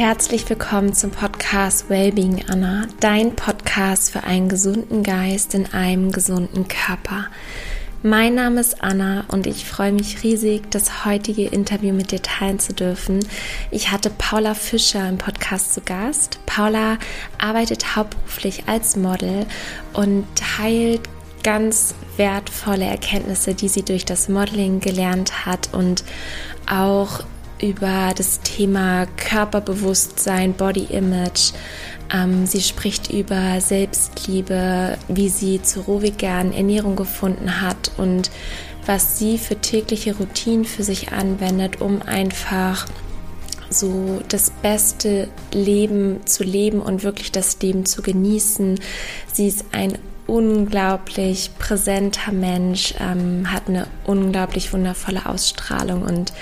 herzlich willkommen zum Podcast Wellbeing Anna, dein Podcast für einen gesunden Geist in einem gesunden Körper. Mein Name ist Anna und ich freue mich riesig, das heutige Interview mit dir teilen zu dürfen. Ich hatte Paula Fischer im Podcast zu Gast. Paula arbeitet hauptberuflich als Model und teilt ganz wertvolle Erkenntnisse, die sie durch das Modeling gelernt hat und auch über das Thema Körperbewusstsein, Body Image. Ähm, sie spricht über Selbstliebe, wie sie zur rohveganen Ernährung gefunden hat und was sie für tägliche Routinen für sich anwendet, um einfach so das beste Leben zu leben und wirklich das Leben zu genießen. Sie ist ein unglaublich präsenter Mensch, ähm, hat eine unglaublich wundervolle Ausstrahlung und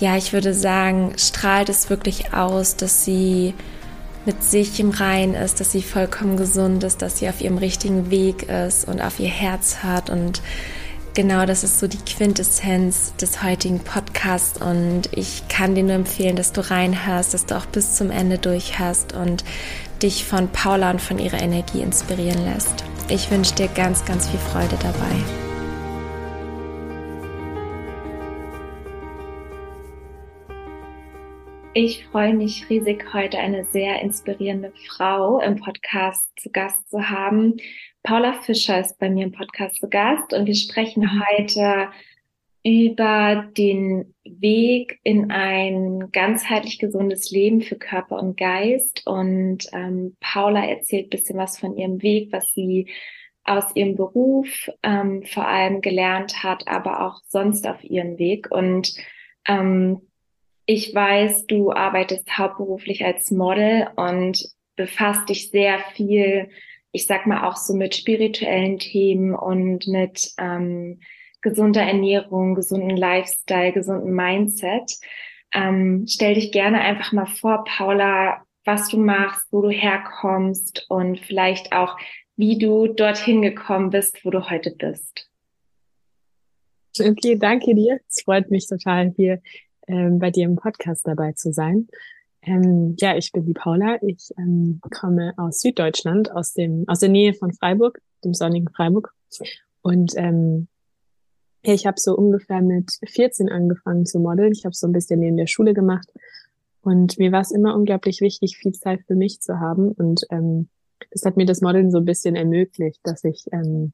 ja, ich würde sagen, strahlt es wirklich aus, dass sie mit sich im Rein ist, dass sie vollkommen gesund ist, dass sie auf ihrem richtigen Weg ist und auf ihr Herz hört. Und genau das ist so die Quintessenz des heutigen Podcasts. Und ich kann dir nur empfehlen, dass du reinhörst, dass du auch bis zum Ende durchhörst und dich von Paula und von ihrer Energie inspirieren lässt. Ich wünsche dir ganz, ganz viel Freude dabei. Ich freue mich riesig, heute eine sehr inspirierende Frau im Podcast zu Gast zu haben. Paula Fischer ist bei mir im Podcast zu Gast und wir sprechen mhm. heute über den Weg in ein ganzheitlich gesundes Leben für Körper und Geist. Und ähm, Paula erzählt bisschen was von ihrem Weg, was sie aus ihrem Beruf ähm, vor allem gelernt hat, aber auch sonst auf ihrem Weg. Und ähm, ich weiß, du arbeitest hauptberuflich als Model und befasst dich sehr viel, ich sag mal auch so mit spirituellen Themen und mit ähm, gesunder Ernährung, gesunden Lifestyle, gesunden Mindset. Ähm, stell dich gerne einfach mal vor, Paula, was du machst, wo du herkommst und vielleicht auch, wie du dorthin gekommen bist, wo du heute bist. Okay, danke dir. Es freut mich total, hier ähm, bei dir im Podcast dabei zu sein. Ähm, ja, ich bin die Paula. Ich ähm, komme aus Süddeutschland, aus dem aus der Nähe von Freiburg, dem sonnigen Freiburg. Und ähm, ich habe so ungefähr mit 14 angefangen zu modeln. Ich habe so ein bisschen neben der Schule gemacht. Und mir war es immer unglaublich wichtig, viel Zeit für mich zu haben. Und ähm, das hat mir das Modeln so ein bisschen ermöglicht, dass ich ähm,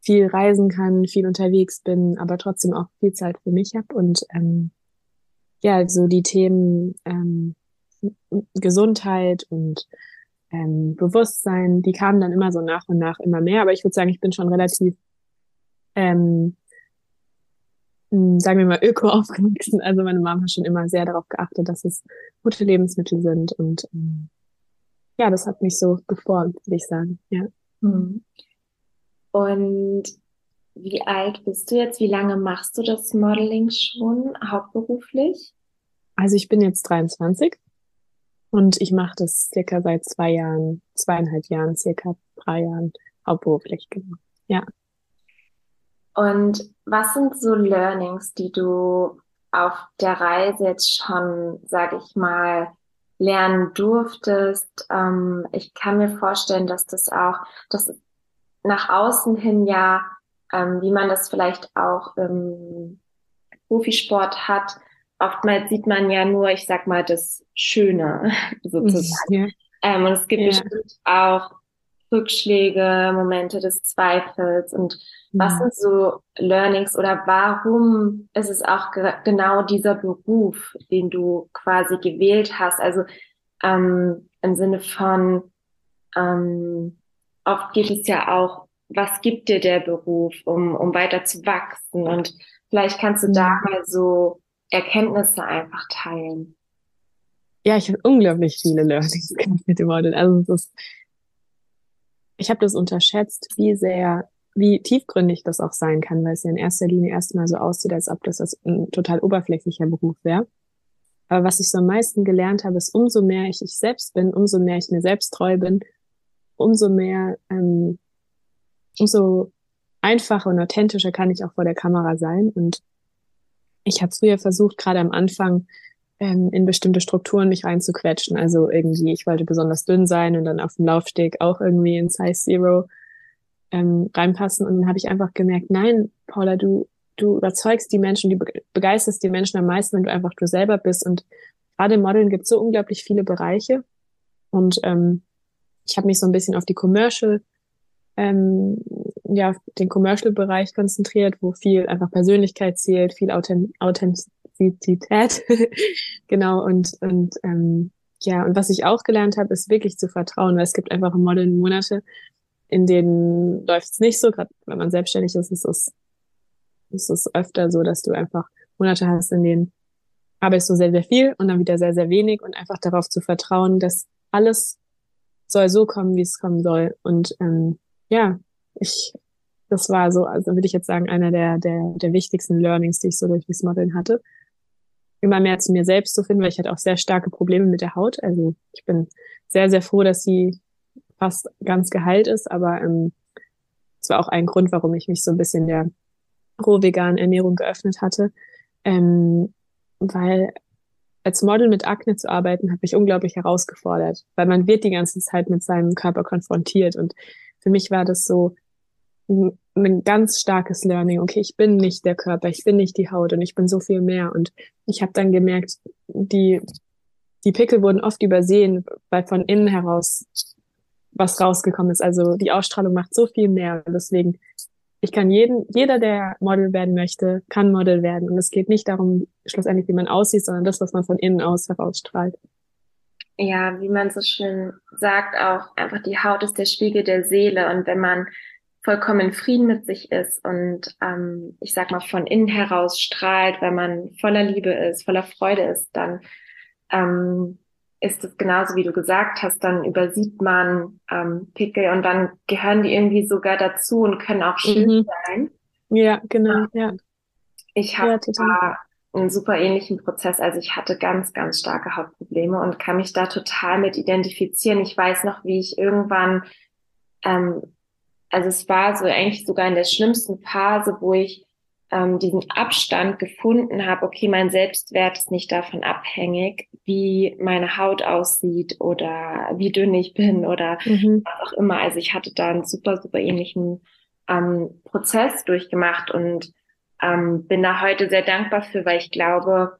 viel reisen kann, viel unterwegs bin, aber trotzdem auch viel Zeit für mich habe. Und ähm, ja, so die Themen ähm, Gesundheit und ähm, Bewusstsein, die kamen dann immer so nach und nach immer mehr. Aber ich würde sagen, ich bin schon relativ, ähm, sagen wir mal, öko aufgewachsen. Also meine Mama hat schon immer sehr darauf geachtet, dass es gute Lebensmittel sind. Und ähm, ja, das hat mich so geformt, würde ich sagen. Ja. Mhm. Und wie alt bist du jetzt? Wie lange machst du das Modeling schon hauptberuflich? Also ich bin jetzt 23 und ich mache das circa seit zwei Jahren, zweieinhalb Jahren, circa drei Jahren hauptberuflich. Genau. Ja. Und was sind so Learnings, die du auf der Reise jetzt schon, sag ich mal, lernen durftest? Ähm, ich kann mir vorstellen, dass das auch, dass nach außen hin ja ähm, wie man das vielleicht auch im Profisport hat. Oftmals sieht man ja nur, ich sag mal, das Schöne sozusagen. Ja. Ähm, und es gibt ja. bestimmt auch Rückschläge, Momente des Zweifels und was mhm. sind so Learnings oder warum ist es auch ge genau dieser Beruf, den du quasi gewählt hast? Also ähm, im Sinne von, ähm, oft geht es ja auch was gibt dir der Beruf, um, um weiter zu wachsen? Und vielleicht kannst du da mhm. mal so Erkenntnisse einfach teilen. Ja, ich habe unglaublich viele Learnings mit dem Model. Also es ist, ich habe das unterschätzt, wie sehr, wie tiefgründig das auch sein kann, weil es ja in erster Linie erstmal so aussieht, als ob das ein total oberflächlicher Beruf wäre. Aber was ich so am meisten gelernt habe, ist, umso mehr ich ich selbst bin, umso mehr ich mir selbst treu bin, umso mehr ähm, umso einfacher und authentischer kann ich auch vor der Kamera sein. Und ich habe früher versucht, gerade am Anfang, ähm, in bestimmte Strukturen mich reinzuquetschen. Also irgendwie, ich wollte besonders dünn sein und dann auf dem Laufsteg auch irgendwie in Size Zero ähm, reinpassen. Und dann habe ich einfach gemerkt, nein, Paula, du, du überzeugst die Menschen, du begeisterst die Menschen am meisten, wenn du einfach du selber bist. Und gerade im Modeln gibt es so unglaublich viele Bereiche. Und ähm, ich habe mich so ein bisschen auf die Commercial, ähm, ja, den Commercial-Bereich konzentriert, wo viel einfach Persönlichkeit zählt, viel Authent Authentizität. genau, und, und ähm, ja, und was ich auch gelernt habe, ist wirklich zu vertrauen, weil es gibt einfach im Modeln Monate, in denen läuft es nicht so, gerade wenn man selbstständig ist, ist es, ist es öfter so, dass du einfach Monate hast, in denen arbeitest du sehr, sehr viel und dann wieder sehr, sehr wenig und einfach darauf zu vertrauen, dass alles soll so kommen, wie es kommen soll. Und ähm, ja, ich, das war so, also würde ich jetzt sagen, einer der, der, der wichtigsten Learnings, die ich so durch das Modeln hatte. Immer mehr zu mir selbst zu finden, weil ich hatte auch sehr starke Probleme mit der Haut. Also ich bin sehr, sehr froh, dass sie fast ganz geheilt ist, aber ähm, es war auch ein Grund, warum ich mich so ein bisschen der roh-veganen Ernährung geöffnet hatte. Ähm, weil als Model mit Akne zu arbeiten, hat mich unglaublich herausgefordert, weil man wird die ganze Zeit mit seinem Körper konfrontiert. Und für mich war das so ein, ein ganz starkes Learning. Okay, ich bin nicht der Körper, ich bin nicht die Haut und ich bin so viel mehr. Und ich habe dann gemerkt, die, die Pickel wurden oft übersehen, weil von innen heraus was rausgekommen ist. Also die Ausstrahlung macht so viel mehr. Deswegen ich kann jeden, jeder, der Model werden möchte, kann Model werden. Und es geht nicht darum, schlussendlich, wie man aussieht, sondern das, was man von innen aus herausstrahlt. Ja, wie man so schön sagt, auch einfach die Haut ist der Spiegel der Seele. Und wenn man vollkommen in Frieden mit sich ist und ähm, ich sag mal von innen heraus strahlt, weil man voller Liebe ist, voller Freude ist, dann ähm, ist es genauso wie du gesagt hast, dann übersieht man ähm, Pickel und dann gehören die irgendwie sogar dazu und können auch schön mhm. sein. Ja, genau, ja. Ich habe ja, einen super ähnlichen Prozess. Also ich hatte ganz, ganz starke Hautprobleme und kann mich da total mit identifizieren. Ich weiß noch, wie ich irgendwann, ähm, also es war so eigentlich sogar in der schlimmsten Phase, wo ich ähm, diesen Abstand gefunden habe, okay, mein Selbstwert ist nicht davon abhängig, wie meine Haut aussieht oder wie dünn ich bin oder mhm. was auch immer. Also ich hatte da einen super, super ähnlichen ähm, Prozess durchgemacht und ähm, bin da heute sehr dankbar für, weil ich glaube,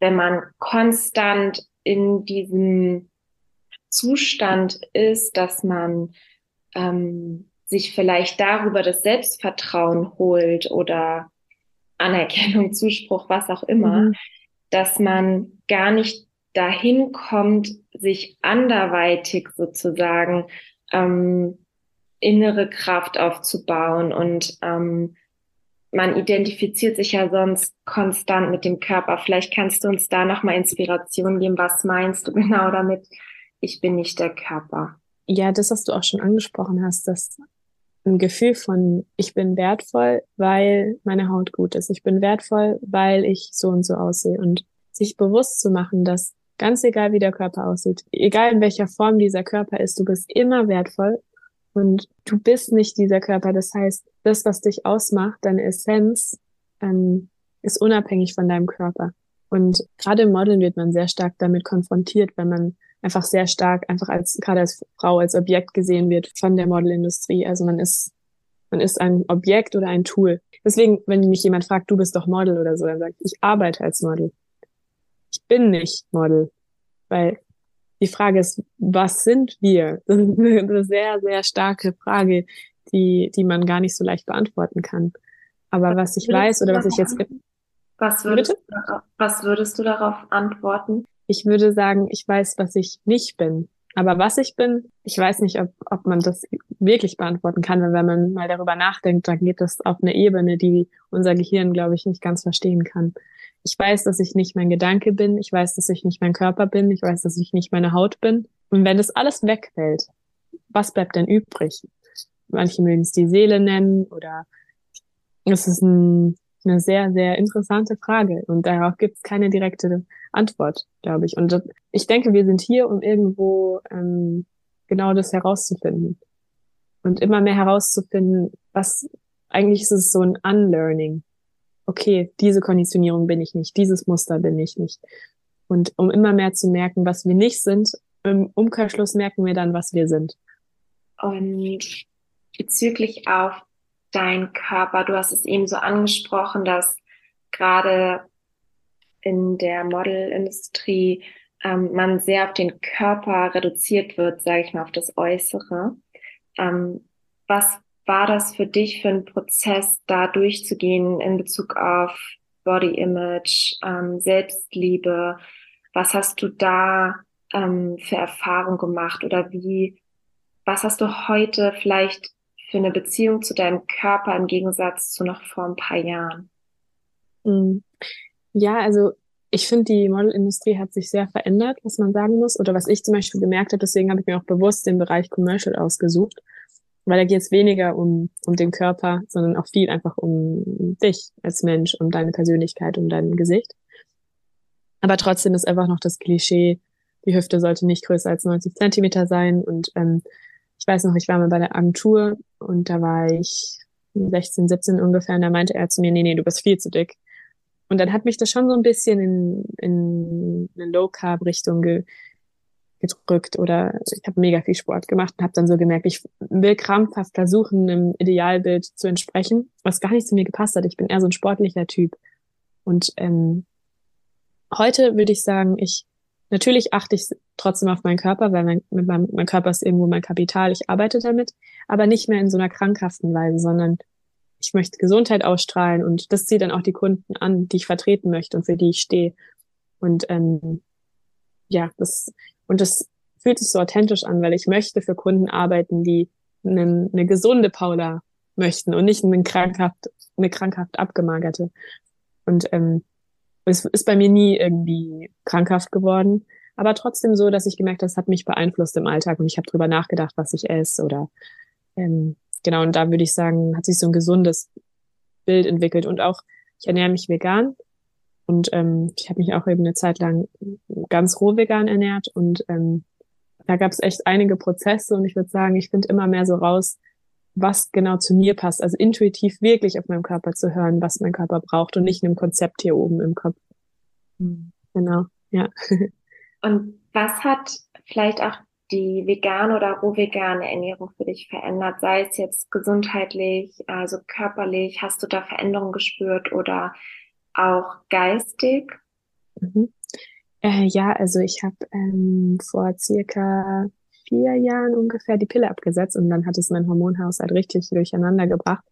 wenn man konstant in diesem Zustand ist, dass man ähm, sich vielleicht darüber das Selbstvertrauen holt oder Anerkennung, Zuspruch, was auch immer, mhm. dass man gar nicht dahin kommt, sich anderweitig sozusagen ähm, innere Kraft aufzubauen und ähm, man identifiziert sich ja sonst konstant mit dem Körper. Vielleicht kannst du uns da nochmal Inspiration geben. Was meinst du genau damit? Ich bin nicht der Körper. Ja, das, was du auch schon angesprochen hast, dass ein Gefühl von, ich bin wertvoll, weil meine Haut gut ist. Ich bin wertvoll, weil ich so und so aussehe. Und sich bewusst zu machen, dass ganz egal, wie der Körper aussieht, egal in welcher Form dieser Körper ist, du bist immer wertvoll und du bist nicht dieser Körper. Das heißt, das, was dich ausmacht, deine Essenz, ähm, ist unabhängig von deinem Körper. Und gerade im Modeln wird man sehr stark damit konfrontiert, wenn man einfach sehr stark einfach als, gerade als Frau, als Objekt gesehen wird von der Modelindustrie. Also man ist, man ist ein Objekt oder ein Tool. Deswegen, wenn mich jemand fragt, du bist doch Model oder so, dann sagt, ich arbeite als Model. Ich bin nicht Model. Weil die Frage ist, was sind wir? Das ist eine sehr, sehr starke Frage, die, die man gar nicht so leicht beantworten kann. Aber was ich weiß oder was ich jetzt, was würdest, du darauf, was würdest du darauf antworten? Ich würde sagen, ich weiß, was ich nicht bin. Aber was ich bin, ich weiß nicht, ob, ob man das wirklich beantworten kann, weil wenn man mal darüber nachdenkt, dann geht das auf eine Ebene, die unser Gehirn, glaube ich, nicht ganz verstehen kann. Ich weiß, dass ich nicht mein Gedanke bin. Ich weiß, dass ich nicht mein Körper bin. Ich weiß, dass ich nicht meine Haut bin. Und wenn das alles wegfällt, was bleibt denn übrig? Manche mögen es die Seele nennen oder es ist ein eine sehr, sehr interessante Frage und darauf gibt es keine direkte Antwort, glaube ich. Und ich denke, wir sind hier, um irgendwo ähm, genau das herauszufinden und immer mehr herauszufinden, was eigentlich ist es so ein Unlearning. Okay, diese Konditionierung bin ich nicht, dieses Muster bin ich nicht. Und um immer mehr zu merken, was wir nicht sind, im Umkehrschluss merken wir dann, was wir sind. Und bezüglich auf deinen Körper, du hast es eben so angesprochen, dass gerade in der Modelindustrie ähm, man sehr auf den Körper reduziert wird, sage ich mal, auf das Äußere. Ähm, was war das für dich für ein Prozess, da durchzugehen in Bezug auf Body Image, ähm, Selbstliebe? Was hast du da ähm, für Erfahrung gemacht oder wie, was hast du heute vielleicht für eine Beziehung zu deinem Körper im Gegensatz zu noch vor ein paar Jahren? Hm. Ja, also ich finde, die Modelindustrie hat sich sehr verändert, was man sagen muss. Oder was ich zum Beispiel gemerkt habe, deswegen habe ich mir auch bewusst den Bereich Commercial ausgesucht. Weil da geht es weniger um, um den Körper, sondern auch viel einfach um dich als Mensch, um deine Persönlichkeit, um dein Gesicht. Aber trotzdem ist einfach noch das Klischee, die Hüfte sollte nicht größer als 90 Zentimeter sein. Und ähm, ich weiß noch, ich war mal bei der Agentur und da war ich 16, 17 ungefähr und da meinte er zu mir, nee, nee, du bist viel zu dick. Und dann hat mich das schon so ein bisschen in, in eine Low-Carb-Richtung ge, gedrückt oder ich habe mega viel Sport gemacht und habe dann so gemerkt, ich will krampfhaft versuchen, einem Idealbild zu entsprechen, was gar nicht zu mir gepasst hat. Ich bin eher so ein sportlicher Typ. Und ähm, heute würde ich sagen, ich natürlich achte ich trotzdem auf meinen Körper, weil mein, mit meinem, mein Körper ist irgendwo mein Kapital, ich arbeite damit, aber nicht mehr in so einer krankhaften Weise, sondern ich möchte Gesundheit ausstrahlen und das zieht dann auch die Kunden an, die ich vertreten möchte und für die ich stehe. Und ähm, ja, das und das fühlt sich so authentisch an, weil ich möchte für Kunden arbeiten, die eine, eine gesunde Paula möchten und nicht eine krankhaft, eine krankhaft abgemagerte. Und ähm, es ist bei mir nie irgendwie krankhaft geworden, aber trotzdem so, dass ich gemerkt habe, es hat mich beeinflusst im Alltag und ich habe drüber nachgedacht, was ich esse oder ähm, genau, und da würde ich sagen, hat sich so ein gesundes Bild entwickelt. Und auch, ich ernähre mich vegan und ähm, ich habe mich auch eben eine Zeit lang ganz roh vegan ernährt und ähm, da gab es echt einige Prozesse und ich würde sagen, ich finde immer mehr so raus, was genau zu mir passt. Also intuitiv wirklich auf meinem Körper zu hören, was mein Körper braucht und nicht einem Konzept hier oben im Kopf. Mhm. Genau, ja. Und was hat vielleicht auch die vegane oder roh-vegane Ernährung für dich verändert? Sei es jetzt gesundheitlich, also körperlich, hast du da Veränderungen gespürt oder auch geistig? Mhm. Äh, ja, also ich habe ähm, vor circa vier Jahren ungefähr die Pille abgesetzt und dann hat es mein Hormonhaushalt richtig durcheinander gebracht.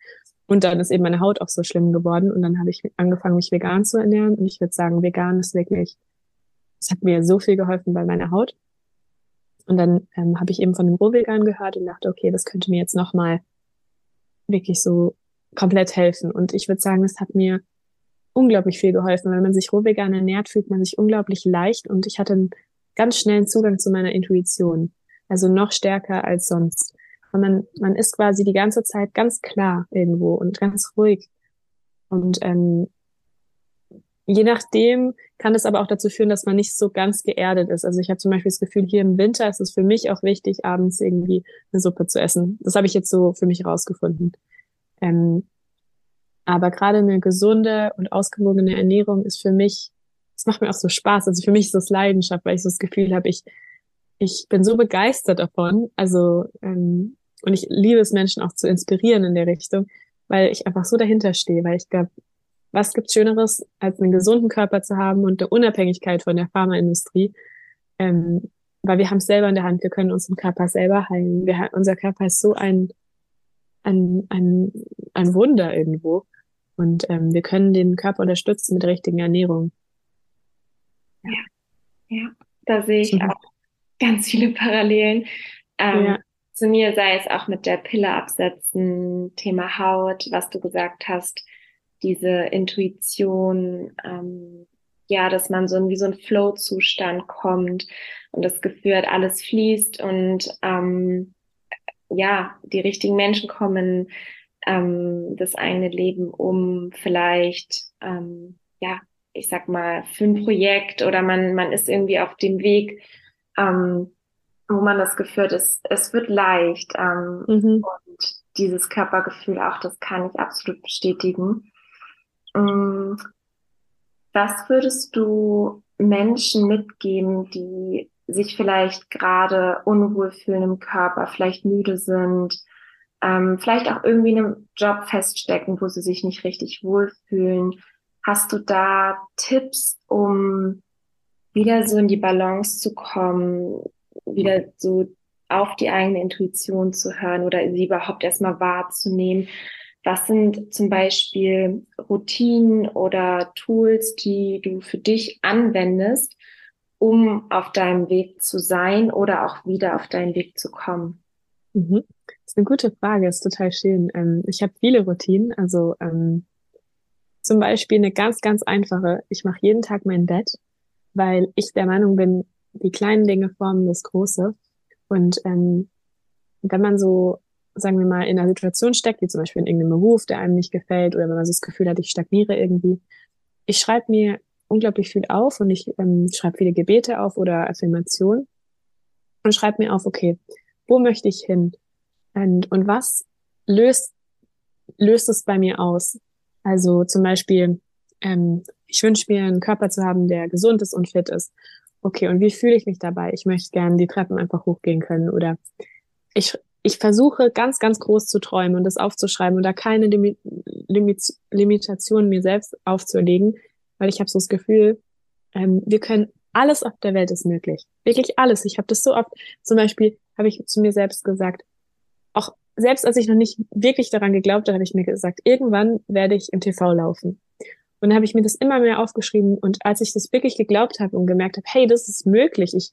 Und dann ist eben meine Haut auch so schlimm geworden und dann habe ich angefangen, mich vegan zu ernähren und ich würde sagen, vegan ist wirklich, es hat mir so viel geholfen bei meiner Haut. Und dann ähm, habe ich eben von dem Rohvegan gehört und dachte, okay, das könnte mir jetzt nochmal wirklich so komplett helfen. Und ich würde sagen, es hat mir unglaublich viel geholfen. Wenn man sich rohvegan ernährt, fühlt man sich unglaublich leicht und ich hatte einen ganz schnellen Zugang zu meiner Intuition. Also noch stärker als sonst. Und man, man ist quasi die ganze Zeit ganz klar irgendwo und ganz ruhig. Und ähm, je nachdem kann es aber auch dazu führen, dass man nicht so ganz geerdet ist. Also ich habe zum Beispiel das Gefühl, hier im Winter ist es für mich auch wichtig, abends irgendwie eine Suppe zu essen. Das habe ich jetzt so für mich rausgefunden. Ähm, aber gerade eine gesunde und ausgewogene Ernährung ist für mich, es macht mir auch so Spaß. Also für mich ist das Leidenschaft, weil ich so das Gefühl habe, ich, ich bin so begeistert davon. Also, ähm, und ich liebe es, Menschen auch zu inspirieren in der Richtung, weil ich einfach so dahinter stehe, weil ich glaube, was gibt Schöneres, als einen gesunden Körper zu haben und eine Unabhängigkeit von der Pharmaindustrie? Ähm, weil wir haben es selber in der Hand, wir können unseren Körper selber heilen. Wir, unser Körper ist so ein, ein, ein, ein Wunder irgendwo. Und ähm, wir können den Körper unterstützen mit der richtigen Ernährung. Ja, ja da sehe ich auch ganz viele Parallelen. Ähm, ja. Zu mir sei es auch mit der Pille absetzen, Thema Haut, was du gesagt hast, diese Intuition, ähm, ja, dass man so in wie so ein Flow-Zustand kommt und das Gefühl hat, alles fließt und ähm, ja, die richtigen Menschen kommen ähm, das eigene Leben um vielleicht, ähm, ja, ich sag mal, für ein Projekt oder man, man ist irgendwie auf dem Weg, ähm, wo man das Gefühl hat, es, es wird leicht. Ähm, mhm. Und dieses Körpergefühl auch, das kann ich absolut bestätigen. Ähm, was würdest du Menschen mitgeben, die sich vielleicht gerade unwohl fühlen im Körper, vielleicht müde sind, ähm, vielleicht auch irgendwie in einem Job feststecken, wo sie sich nicht richtig wohlfühlen. Hast du da Tipps, um wieder so in die Balance zu kommen, wieder so auf die eigene Intuition zu hören oder sie überhaupt erstmal wahrzunehmen? Was sind zum Beispiel Routinen oder Tools, die du für dich anwendest, um auf deinem Weg zu sein oder auch wieder auf deinen Weg zu kommen? Mhm. Ist eine gute Frage, ist total schön. Ähm, ich habe viele Routinen, also ähm, zum Beispiel eine ganz, ganz einfache. Ich mache jeden Tag mein Bett, weil ich der Meinung bin, die kleinen Dinge formen das Große. Und ähm, wenn man so, sagen wir mal, in einer Situation steckt, wie zum Beispiel in irgendeinem Beruf, der einem nicht gefällt, oder wenn man so das Gefühl hat, ich stagniere irgendwie, ich schreibe mir unglaublich viel auf und ich ähm, schreibe viele Gebete auf oder Affirmationen und schreibe mir auf, okay, wo möchte ich hin? Und, und was löst, löst es bei mir aus? Also zum Beispiel, ähm, ich wünsche mir einen Körper zu haben, der gesund ist und fit ist. Okay, und wie fühle ich mich dabei? Ich möchte gerne die Treppen einfach hochgehen können oder ich, ich versuche ganz, ganz groß zu träumen und das aufzuschreiben und da keine Limit, Limit, Limitationen mir selbst aufzuerlegen, weil ich habe so das Gefühl, ähm, wir können alles auf der Welt ist möglich. Wirklich alles. Ich habe das so oft, zum Beispiel habe ich zu mir selbst gesagt, auch selbst als ich noch nicht wirklich daran geglaubt habe, habe ich mir gesagt, irgendwann werde ich im TV laufen. Und dann habe ich mir das immer mehr aufgeschrieben. Und als ich das wirklich geglaubt habe und gemerkt habe, hey, das ist möglich, ich,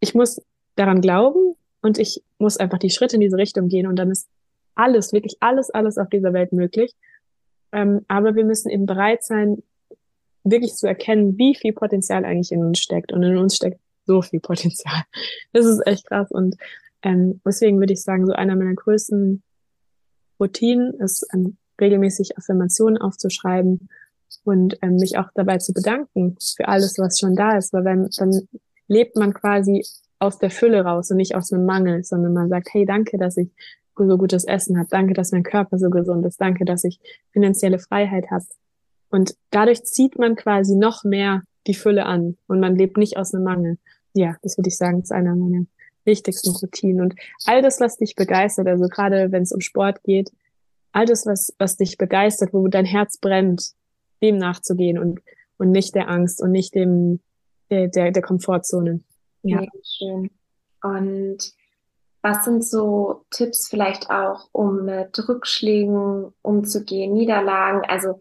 ich muss daran glauben und ich muss einfach die Schritte in diese Richtung gehen und dann ist alles, wirklich alles, alles auf dieser Welt möglich. Ähm, aber wir müssen eben bereit sein, wirklich zu erkennen, wie viel Potenzial eigentlich in uns steckt. Und in uns steckt so viel Potenzial. Das ist echt krass. Und ähm, deswegen würde ich sagen, so einer meiner größten Routinen ist, ähm, regelmäßig Affirmationen aufzuschreiben und ähm, mich auch dabei zu bedanken für alles, was schon da ist. Weil wenn, dann lebt man quasi aus der Fülle raus und nicht aus einem Mangel, sondern man sagt, hey, danke, dass ich so gutes Essen habe, danke, dass mein Körper so gesund ist, danke, dass ich finanzielle Freiheit habe. Und dadurch zieht man quasi noch mehr die Fülle an und man lebt nicht aus einem Mangel. Ja, das würde ich sagen, ist einer meiner wichtigsten Routinen. Und all das, was dich begeistert, also gerade wenn es um Sport geht, all das, was, was dich begeistert, wo dein Herz brennt, dem nachzugehen und, und nicht der Angst und nicht dem, der, der, der Komfortzone. Ja. ja, schön. Und was sind so Tipps vielleicht auch, um mit Rückschlägen umzugehen, Niederlagen? Also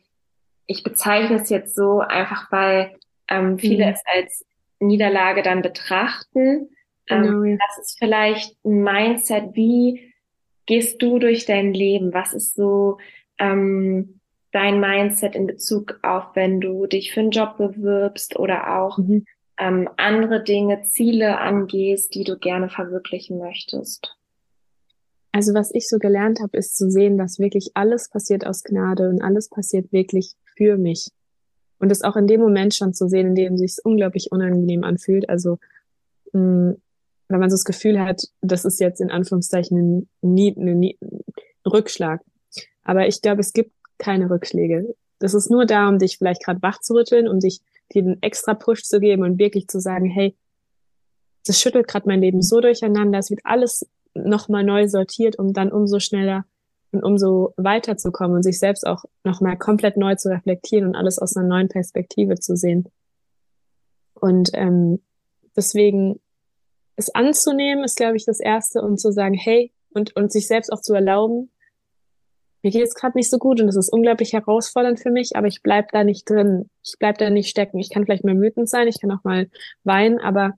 ich bezeichne es jetzt so einfach, weil ähm, viele mhm. es als Niederlage dann betrachten. Ähm, genau, ja. Das ist vielleicht ein Mindset. Wie gehst du durch dein Leben? Was ist so ähm, dein Mindset in Bezug auf, wenn du dich für einen Job bewirbst oder auch mhm. ähm, andere Dinge, Ziele angehst, die du gerne verwirklichen möchtest? Also was ich so gelernt habe, ist zu sehen, dass wirklich alles passiert aus Gnade und alles passiert wirklich für mich. Und es auch in dem Moment schon zu sehen, in dem es sich unglaublich unangenehm anfühlt. Also mh, mm, wenn man so das Gefühl hat, das ist jetzt in Anführungszeichen ein, ein, ein, Rückschlag. Aber ich glaube, es gibt keine Rückschläge. Das ist nur da, um dich vielleicht gerade wach zu rütteln, um dich dir einen extra Push zu geben und wirklich zu sagen, hey, das schüttelt gerade mein Leben so durcheinander, es wird alles nochmal neu sortiert, um dann umso schneller und umso weiterzukommen und sich selbst auch nochmal komplett neu zu reflektieren und alles aus einer neuen Perspektive zu sehen. Und ähm, deswegen es anzunehmen, ist, glaube ich, das Erste und zu sagen, hey, und, und sich selbst auch zu erlauben, mir geht es gerade nicht so gut und es ist unglaublich herausfordernd für mich, aber ich bleib da nicht drin. Ich bleib da nicht stecken. Ich kann vielleicht mal wütend sein, ich kann auch mal weinen, aber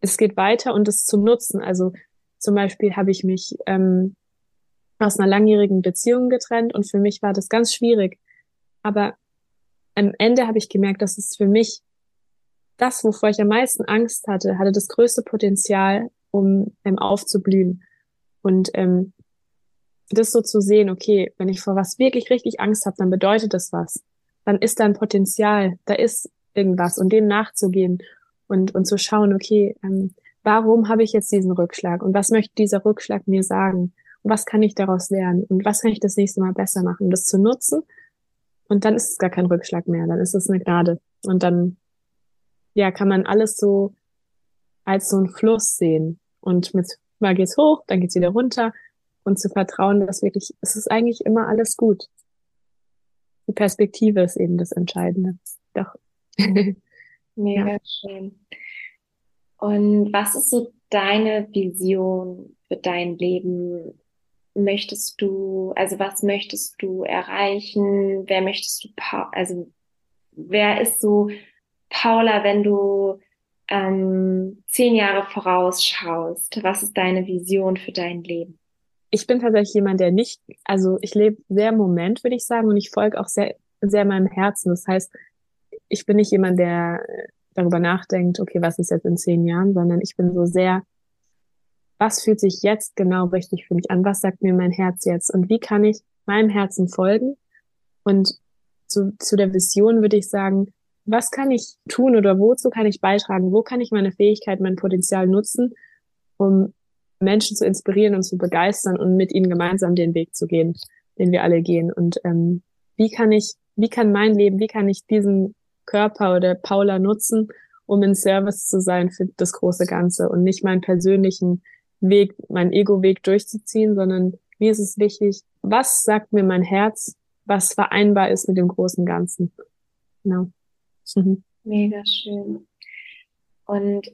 es geht weiter und es zu nutzen. Also zum Beispiel habe ich mich ähm, aus einer langjährigen Beziehung getrennt und für mich war das ganz schwierig. Aber am Ende habe ich gemerkt, dass es für mich das, wovor ich am meisten Angst hatte, hatte das größte Potenzial, um ähm, aufzublühen. Und ähm, das so zu sehen, okay, wenn ich vor was wirklich richtig Angst habe, dann bedeutet das was. Dann ist da ein Potenzial, da ist irgendwas und dem nachzugehen und, und zu schauen, okay, ähm, warum habe ich jetzt diesen Rückschlag und was möchte dieser Rückschlag mir sagen? Und was kann ich daraus lernen? Und was kann ich das nächste Mal besser machen? Das zu nutzen. Und dann ist es gar kein Rückschlag mehr. Dann ist es eine Gnade. Und dann, ja, kann man alles so als so ein Fluss sehen. Und mit mal geht's hoch, dann geht's wieder runter und zu vertrauen, dass wirklich, es ist eigentlich immer alles gut. Die Perspektive ist eben das Entscheidende. Doch. Mega ja. schön. Und was ist so deine Vision für dein Leben? Möchtest du, also was möchtest du erreichen? Wer möchtest du, also wer ist so Paula, wenn du ähm, zehn Jahre vorausschaust? Was ist deine Vision für dein Leben? Ich bin tatsächlich jemand, der nicht, also ich lebe sehr im Moment, würde ich sagen, und ich folge auch sehr, sehr meinem Herzen. Das heißt, ich bin nicht jemand, der darüber nachdenkt, okay, was ist jetzt in zehn Jahren, sondern ich bin so sehr, was fühlt sich jetzt genau richtig für mich an? Was sagt mir mein Herz jetzt? Und wie kann ich meinem Herzen folgen? Und zu, zu der Vision würde ich sagen, was kann ich tun oder wozu kann ich beitragen? Wo kann ich meine Fähigkeit, mein Potenzial nutzen, um Menschen zu inspirieren und zu begeistern und mit ihnen gemeinsam den Weg zu gehen, den wir alle gehen? Und ähm, wie kann ich, wie kann mein Leben, wie kann ich diesen Körper oder Paula nutzen, um in Service zu sein für das große Ganze und nicht meinen persönlichen Weg, meinen Ego-Weg durchzuziehen, sondern mir ist es wichtig, was sagt mir mein Herz, was vereinbar ist mit dem großen Ganzen. Genau. Mhm. Mega schön. Und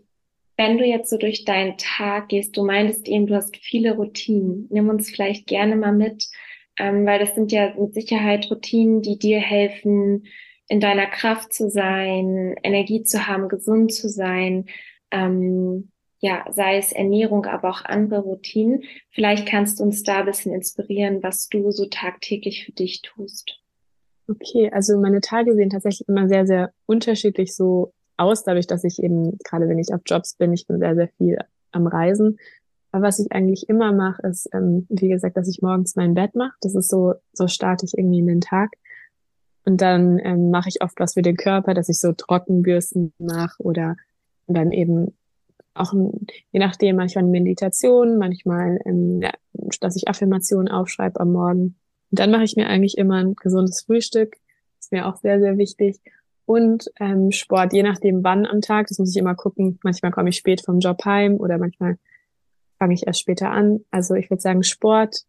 wenn du jetzt so durch deinen Tag gehst, du meintest eben, du hast viele Routinen. Nimm uns vielleicht gerne mal mit, ähm, weil das sind ja mit Sicherheit Routinen, die dir helfen, in deiner Kraft zu sein, Energie zu haben, gesund zu sein. Ähm, ja, sei es Ernährung, aber auch andere Routinen. Vielleicht kannst du uns da ein bisschen inspirieren, was du so tagtäglich für dich tust. Okay, also meine Tage sehen tatsächlich immer sehr, sehr unterschiedlich so aus, dadurch, dass ich eben, gerade wenn ich auf Jobs bin, ich bin sehr, sehr viel am Reisen. Aber was ich eigentlich immer mache, ist, ähm, wie gesagt, dass ich morgens mein Bett mache. Das ist so, so starte ich irgendwie in den Tag. Und dann ähm, mache ich oft was für den Körper, dass ich so Trockenbürsten mache oder dann eben auch, je nachdem, manchmal Meditation, manchmal, ähm, dass ich Affirmationen aufschreibe am Morgen. Und dann mache ich mir eigentlich immer ein gesundes Frühstück. ist mir auch sehr, sehr wichtig. Und ähm, Sport, je nachdem wann am Tag, das muss ich immer gucken. Manchmal komme ich spät vom Job heim oder manchmal fange ich erst später an. Also ich würde sagen, Sport,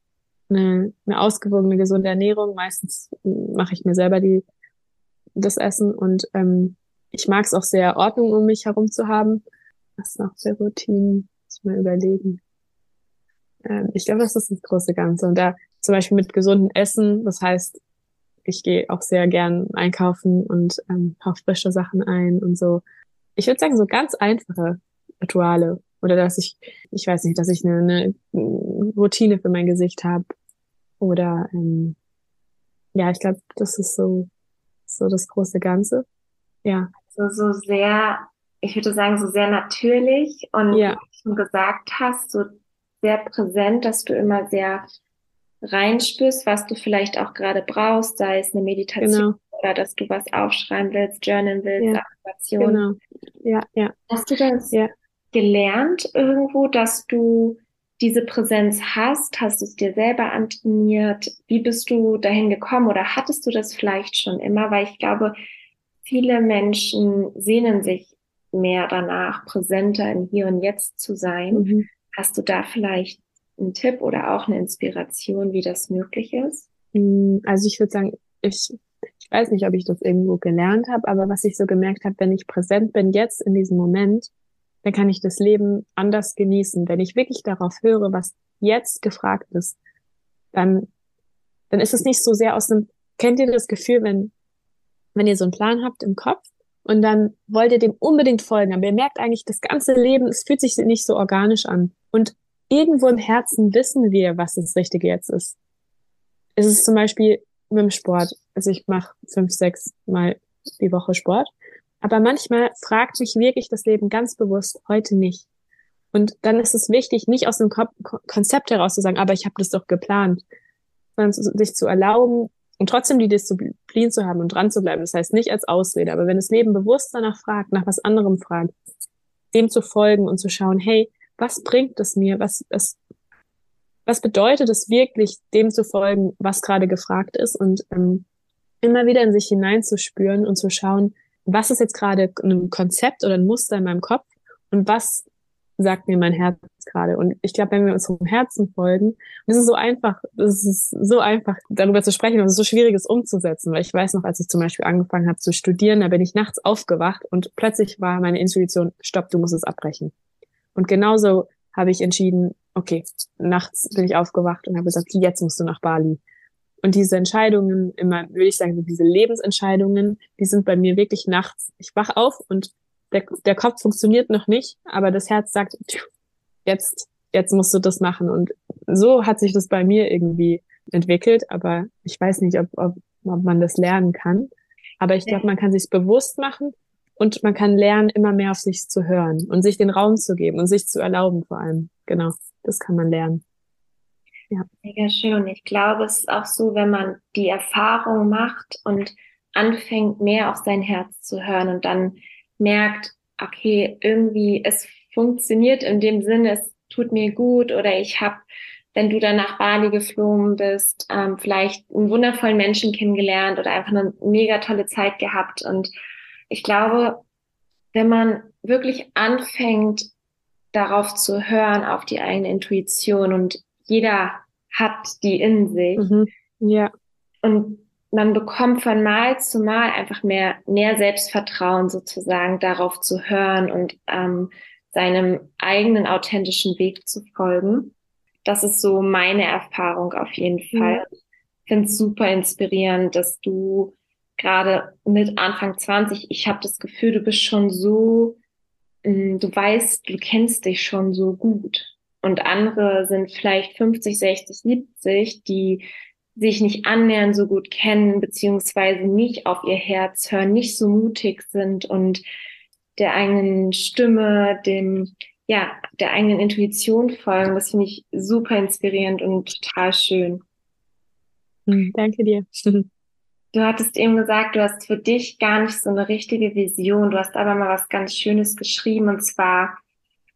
eine, eine ausgewogene, gesunde Ernährung. Meistens mache ich mir selber die, das Essen und ähm, ich mag es auch sehr, Ordnung um mich herum zu haben. Was ist noch für Routinen? Muss ich mal überlegen. Ähm, ich glaube, das ist das große Ganze. Und da zum Beispiel mit gesundem Essen. Das heißt, ich gehe auch sehr gern einkaufen und ähm, kaufe frische Sachen ein und so. Ich würde sagen, so ganz einfache Rituale. Oder dass ich, ich weiß nicht, dass ich eine, eine Routine für mein Gesicht habe. Oder ähm, ja, ich glaube, das ist so, so das große Ganze. Ja. So, so sehr, ich würde sagen, so sehr natürlich und ja. wie du schon gesagt hast, so sehr präsent, dass du immer sehr reinspürst, was du vielleicht auch gerade brauchst, sei es eine Meditation genau. oder dass du was aufschreiben willst, journalen willst, ja. Affirmation. Genau. Ja, ja. Hast du das ja. gelernt irgendwo, dass du diese Präsenz hast? Hast du es dir selber antrainiert? Wie bist du dahin gekommen oder hattest du das vielleicht schon immer? Weil ich glaube, viele Menschen sehnen sich mehr danach, präsenter im Hier und Jetzt zu sein. Mhm. Hast du da vielleicht ein Tipp oder auch eine Inspiration, wie das möglich ist? Mm, also ich würde sagen, ich, ich weiß nicht, ob ich das irgendwo gelernt habe, aber was ich so gemerkt habe, wenn ich präsent bin jetzt in diesem Moment, dann kann ich das Leben anders genießen. Wenn ich wirklich darauf höre, was jetzt gefragt ist, dann, dann ist es nicht so sehr aus dem, kennt ihr das Gefühl, wenn, wenn ihr so einen Plan habt im Kopf und dann wollt ihr dem unbedingt folgen, aber ihr merkt eigentlich, das ganze Leben, es fühlt sich nicht so organisch an. Und irgendwo im Herzen wissen wir, was das Richtige jetzt ist. Es ist zum Beispiel mit dem Sport. Also ich mache fünf, sechs Mal die Woche Sport. Aber manchmal fragt mich wirklich das Leben ganz bewusst, heute nicht. Und dann ist es wichtig, nicht aus dem Konzept heraus zu sagen, aber ich habe das doch geplant, sondern sich zu erlauben und trotzdem die Disziplin zu haben und dran zu bleiben. Das heißt nicht als Ausrede, aber wenn das Leben bewusst danach fragt, nach was anderem fragt, dem zu folgen und zu schauen, hey, was bringt es mir? Was, was, was bedeutet es wirklich, dem zu folgen, was gerade gefragt ist und ähm, immer wieder in sich hineinzuspüren und zu schauen, was ist jetzt gerade ein Konzept oder ein Muster in meinem Kopf und was sagt mir mein Herz gerade. Und ich glaube, wenn wir unserem Herzen folgen, es ist so einfach, es ist so einfach, darüber zu sprechen, und es ist so schwierig, es umzusetzen. Weil ich weiß noch, als ich zum Beispiel angefangen habe zu studieren, da bin ich nachts aufgewacht und plötzlich war meine Intuition, stopp, du musst es abbrechen. Und genauso habe ich entschieden, okay, nachts bin ich aufgewacht und habe gesagt, jetzt musst du nach Bali. Und diese Entscheidungen, immer, würde ich sagen, diese Lebensentscheidungen, die sind bei mir wirklich nachts. Ich wach auf und der, der Kopf funktioniert noch nicht, aber das Herz sagt, jetzt, jetzt musst du das machen. Und so hat sich das bei mir irgendwie entwickelt, aber ich weiß nicht, ob, ob, ob man das lernen kann. Aber ich glaube, man kann sich bewusst machen und man kann lernen, immer mehr auf sich zu hören und sich den Raum zu geben und sich zu erlauben vor allem. Genau, das kann man lernen. Ja. Mega schön. Ich glaube, es ist auch so, wenn man die Erfahrung macht und anfängt, mehr auf sein Herz zu hören und dann merkt, okay, irgendwie es funktioniert in dem Sinne, es tut mir gut oder ich habe, wenn du dann nach Bali geflogen bist, ähm, vielleicht einen wundervollen Menschen kennengelernt oder einfach eine mega tolle Zeit gehabt. Und ich glaube, wenn man wirklich anfängt, darauf zu hören, auf die eigene Intuition und jeder hat die in sich. Mhm. Ja. Und man bekommt von Mal zu Mal einfach mehr, mehr Selbstvertrauen sozusagen darauf zu hören und ähm, seinem eigenen authentischen Weg zu folgen. Das ist so meine Erfahrung auf jeden Fall. Mhm. Ich finde es super inspirierend, dass du gerade mit Anfang 20, ich habe das Gefühl, du bist schon so, mm, du weißt, du kennst dich schon so gut. Und andere sind vielleicht 50, 60, 70, die sich nicht annähernd so gut kennen, beziehungsweise nicht auf ihr Herz hören, nicht so mutig sind und der eigenen Stimme, dem, ja, der eigenen Intuition folgen. Das finde ich super inspirierend und total schön. Hm, danke dir. Du hattest eben gesagt, du hast für dich gar nicht so eine richtige Vision. Du hast aber mal was ganz Schönes geschrieben und zwar,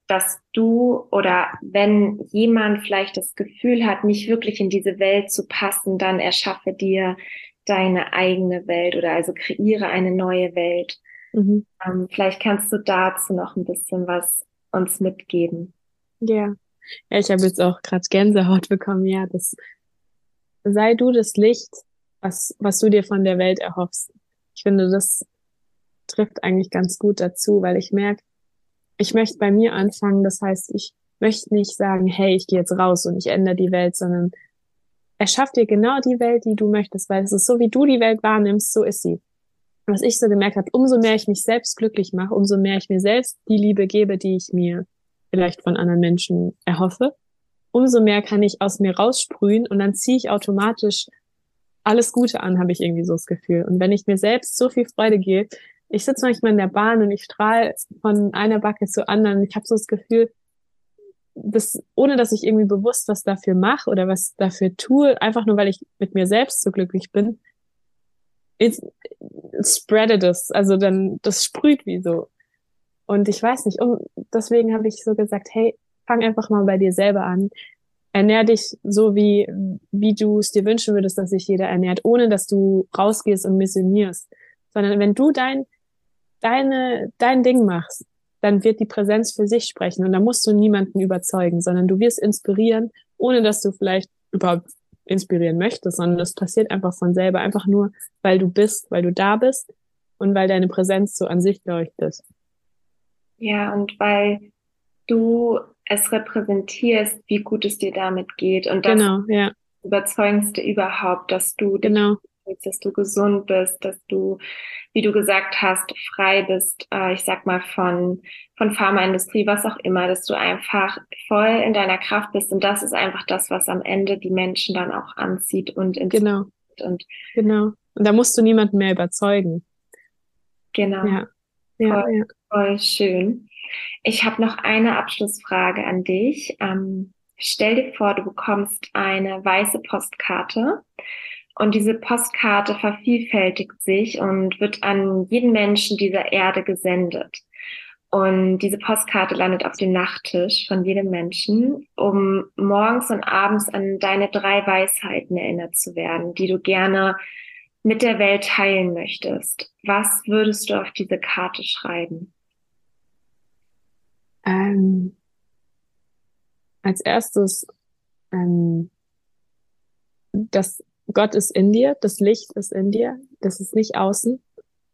dass du oder wenn jemand vielleicht das Gefühl hat, nicht wirklich in diese Welt zu passen, dann erschaffe dir deine eigene Welt oder also kreiere eine neue Welt. Mhm. Ähm, vielleicht kannst du dazu noch ein bisschen was uns mitgeben. Ja, ja ich habe jetzt auch gerade Gänsehaut bekommen. Ja, das sei du das Licht, was, was du dir von der Welt erhoffst. Ich finde, das trifft eigentlich ganz gut dazu, weil ich merke, ich möchte bei mir anfangen. Das heißt, ich möchte nicht sagen, hey, ich gehe jetzt raus und ich ändere die Welt, sondern erschaff dir genau die Welt, die du möchtest, weil es ist so, wie du die Welt wahrnimmst, so ist sie. Was ich so gemerkt habe, umso mehr ich mich selbst glücklich mache, umso mehr ich mir selbst die Liebe gebe, die ich mir vielleicht von anderen Menschen erhoffe, umso mehr kann ich aus mir raussprühen und dann ziehe ich automatisch alles Gute an, habe ich irgendwie so das Gefühl. Und wenn ich mir selbst so viel Freude gebe, ich sitze manchmal in der Bahn und ich strahle von einer Backe zur anderen. Ich habe so das Gefühl, dass, ohne dass ich irgendwie bewusst was dafür mache oder was dafür tue, einfach nur weil ich mit mir selbst so glücklich bin, it, it spreadet es. Also dann, das sprüht wie so. Und ich weiß nicht, um, deswegen habe ich so gesagt, hey, fang einfach mal bei dir selber an. Ernähr dich so, wie, wie du es dir wünschen würdest, dass sich jeder ernährt, ohne dass du rausgehst und missionierst. Sondern wenn du dein deine, dein Ding machst, dann wird die Präsenz für sich sprechen und da musst du niemanden überzeugen, sondern du wirst inspirieren, ohne dass du vielleicht überhaupt inspirieren möchtest, sondern das passiert einfach von selber, einfach nur, weil du bist, weil du da bist und weil deine Präsenz so an sich leuchtet. Ja, und weil du es repräsentierst, wie gut es dir damit geht und das genau, ja. überzeugendste überhaupt, dass du genau fühlst, dass du gesund bist, dass du, wie du gesagt hast, frei bist, äh, ich sag mal von, von Pharmaindustrie, was auch immer, dass du einfach voll in deiner Kraft bist. Und das ist einfach das, was am Ende die Menschen dann auch anzieht und Genau. Und genau. Und da musst du niemanden mehr überzeugen. Genau. Ja. Ja, voll, ja. voll schön. Ich habe noch eine Abschlussfrage an dich. Ähm, stell dir vor, du bekommst eine weiße Postkarte und diese Postkarte vervielfältigt sich und wird an jeden Menschen dieser Erde gesendet. Und diese Postkarte landet auf dem Nachttisch von jedem Menschen, um morgens und abends an deine drei Weisheiten erinnert zu werden, die du gerne mit der Welt teilen möchtest, was würdest du auf diese Karte schreiben? Ähm, als erstes, ähm, dass Gott ist in dir, das Licht ist in dir, das ist nicht außen,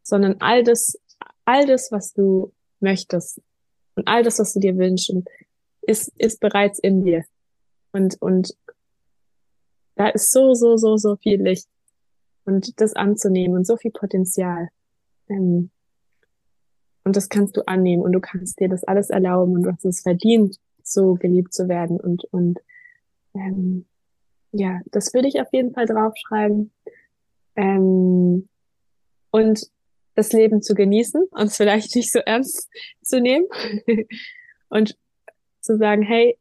sondern all das, all das, was du möchtest und all das, was du dir wünschst, ist, ist bereits in dir. Und, und da ist so, so, so, so viel Licht. Und das anzunehmen und so viel Potenzial. Ähm, und das kannst du annehmen und du kannst dir das alles erlauben und du hast es verdient, so geliebt zu werden. Und, und ähm, ja, das würde ich auf jeden Fall draufschreiben. Ähm, und das Leben zu genießen und es vielleicht nicht so ernst zu nehmen und zu sagen, hey,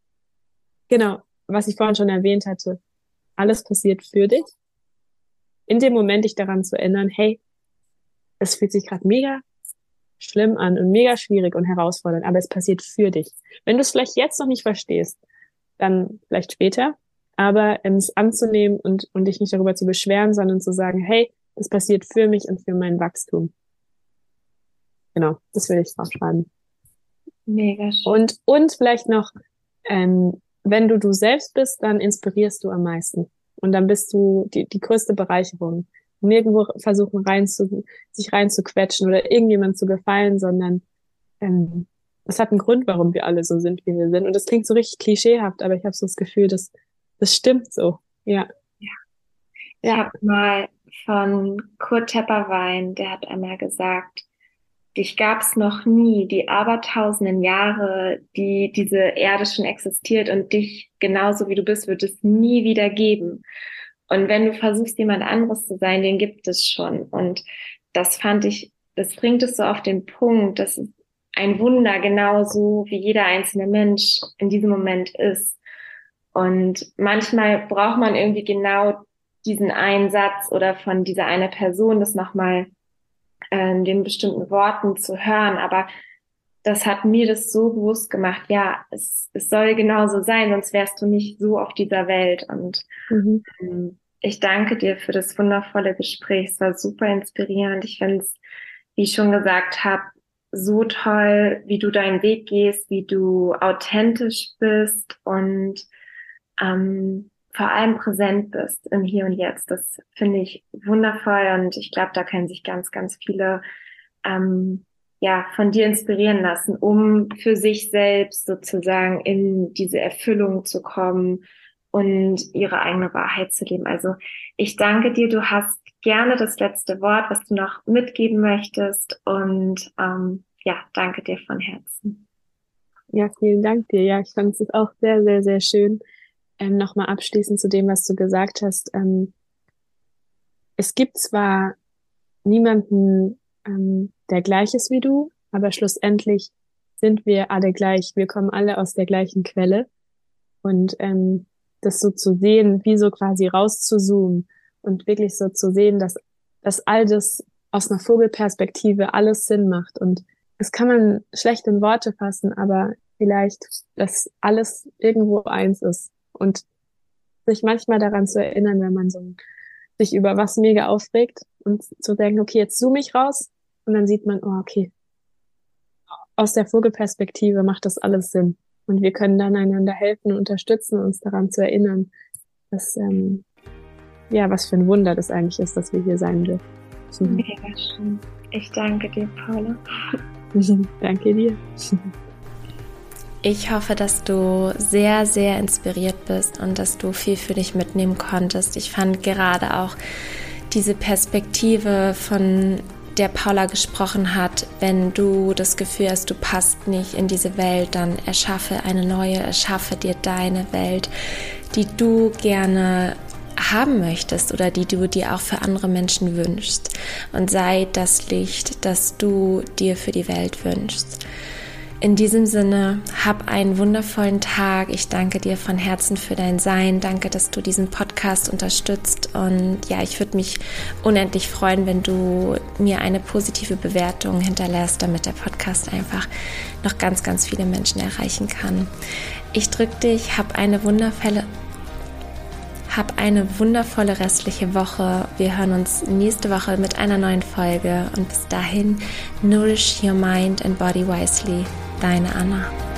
genau, was ich vorhin schon erwähnt hatte, alles passiert für dich. In dem Moment dich daran zu erinnern, hey, es fühlt sich gerade mega schlimm an und mega schwierig und herausfordernd, aber es passiert für dich. Wenn du es vielleicht jetzt noch nicht verstehst, dann vielleicht später, aber es anzunehmen und, und dich nicht darüber zu beschweren, sondern zu sagen, hey, das passiert für mich und für mein Wachstum. Genau, das will ich draufschreiben. Mega schön. Und, und vielleicht noch, ähm, wenn du du selbst bist, dann inspirierst du am meisten. Und dann bist du die, die größte Bereicherung. Nirgendwo versuchen rein zu, sich reinzuquetschen oder irgendjemand zu gefallen, sondern ähm, das hat einen Grund, warum wir alle so sind, wie wir sind. Und das klingt so richtig klischeehaft, aber ich habe so das Gefühl, dass das stimmt so. Ja. Ja. Ich ja. habe mal von Kurt Tepperwein, der hat einmal gesagt, dich gab es noch nie, die abertausenden Jahre, die diese Erde schon existiert und dich genauso wie du bist, wird es nie wieder geben. Und wenn du versuchst, jemand anderes zu sein, den gibt es schon. Und das fand ich, das bringt es so auf den Punkt, dass es ein Wunder genauso wie jeder einzelne Mensch in diesem Moment ist. Und manchmal braucht man irgendwie genau diesen einen Satz oder von dieser eine Person das nochmal ähm, den bestimmten Worten zu hören. Aber das hat mir das so bewusst gemacht, ja, es, es soll genauso sein, sonst wärst du nicht so auf dieser Welt. Und mhm. ähm, ich danke dir für das wundervolle Gespräch. Es war super inspirierend. Ich finde es, wie ich schon gesagt habe, so toll, wie du deinen Weg gehst, wie du authentisch bist und ähm, vor allem präsent bist im Hier und Jetzt. Das finde ich wundervoll und ich glaube, da können sich ganz, ganz viele ähm, ja von dir inspirieren lassen, um für sich selbst sozusagen in diese Erfüllung zu kommen und ihre eigene Wahrheit zu leben. Also ich danke dir. Du hast gerne das letzte Wort, was du noch mitgeben möchtest und ähm, ja, danke dir von Herzen. Ja, vielen Dank dir. Ja, ich fand es auch sehr, sehr, sehr schön ähm, nochmal abschließend zu dem, was du gesagt hast. Ähm, es gibt zwar niemanden, ähm, der gleich ist wie du, aber schlussendlich sind wir alle gleich. Wir kommen alle aus der gleichen Quelle. Und ähm, das so zu sehen, wie so quasi rauszuzoomen und wirklich so zu sehen, dass, dass all das aus einer Vogelperspektive alles Sinn macht. Und das kann man schlecht in Worte fassen, aber vielleicht, dass alles irgendwo eins ist und sich manchmal daran zu erinnern, wenn man so sich über was mega aufregt und zu denken, okay, jetzt zoome ich raus und dann sieht man, oh, okay, aus der Vogelperspektive macht das alles Sinn. Und wir können dann einander helfen und unterstützen, uns daran zu erinnern, dass, ähm, ja, was für ein Wunder das eigentlich ist, dass wir hier sein dürfen. Mega schön. Ich danke dir, Paula. danke dir. Ich hoffe, dass du sehr, sehr inspiriert bist und dass du viel für dich mitnehmen konntest. Ich fand gerade auch diese Perspektive von der Paula gesprochen hat, wenn du das Gefühl hast, du passt nicht in diese Welt, dann erschaffe eine neue, erschaffe dir deine Welt, die du gerne haben möchtest oder die du dir auch für andere Menschen wünschst. Und sei das Licht, das du dir für die Welt wünschst. In diesem Sinne, hab einen wundervollen Tag. Ich danke dir von Herzen für dein Sein. Danke, dass du diesen Podcast unterstützt. Und ja, ich würde mich unendlich freuen, wenn du mir eine positive Bewertung hinterlässt, damit der Podcast einfach noch ganz, ganz viele Menschen erreichen kann. Ich drücke dich, hab eine wundervolle, Hab eine wundervolle restliche Woche. Wir hören uns nächste Woche mit einer neuen Folge und bis dahin nourish your mind and body wisely. Deine Anna.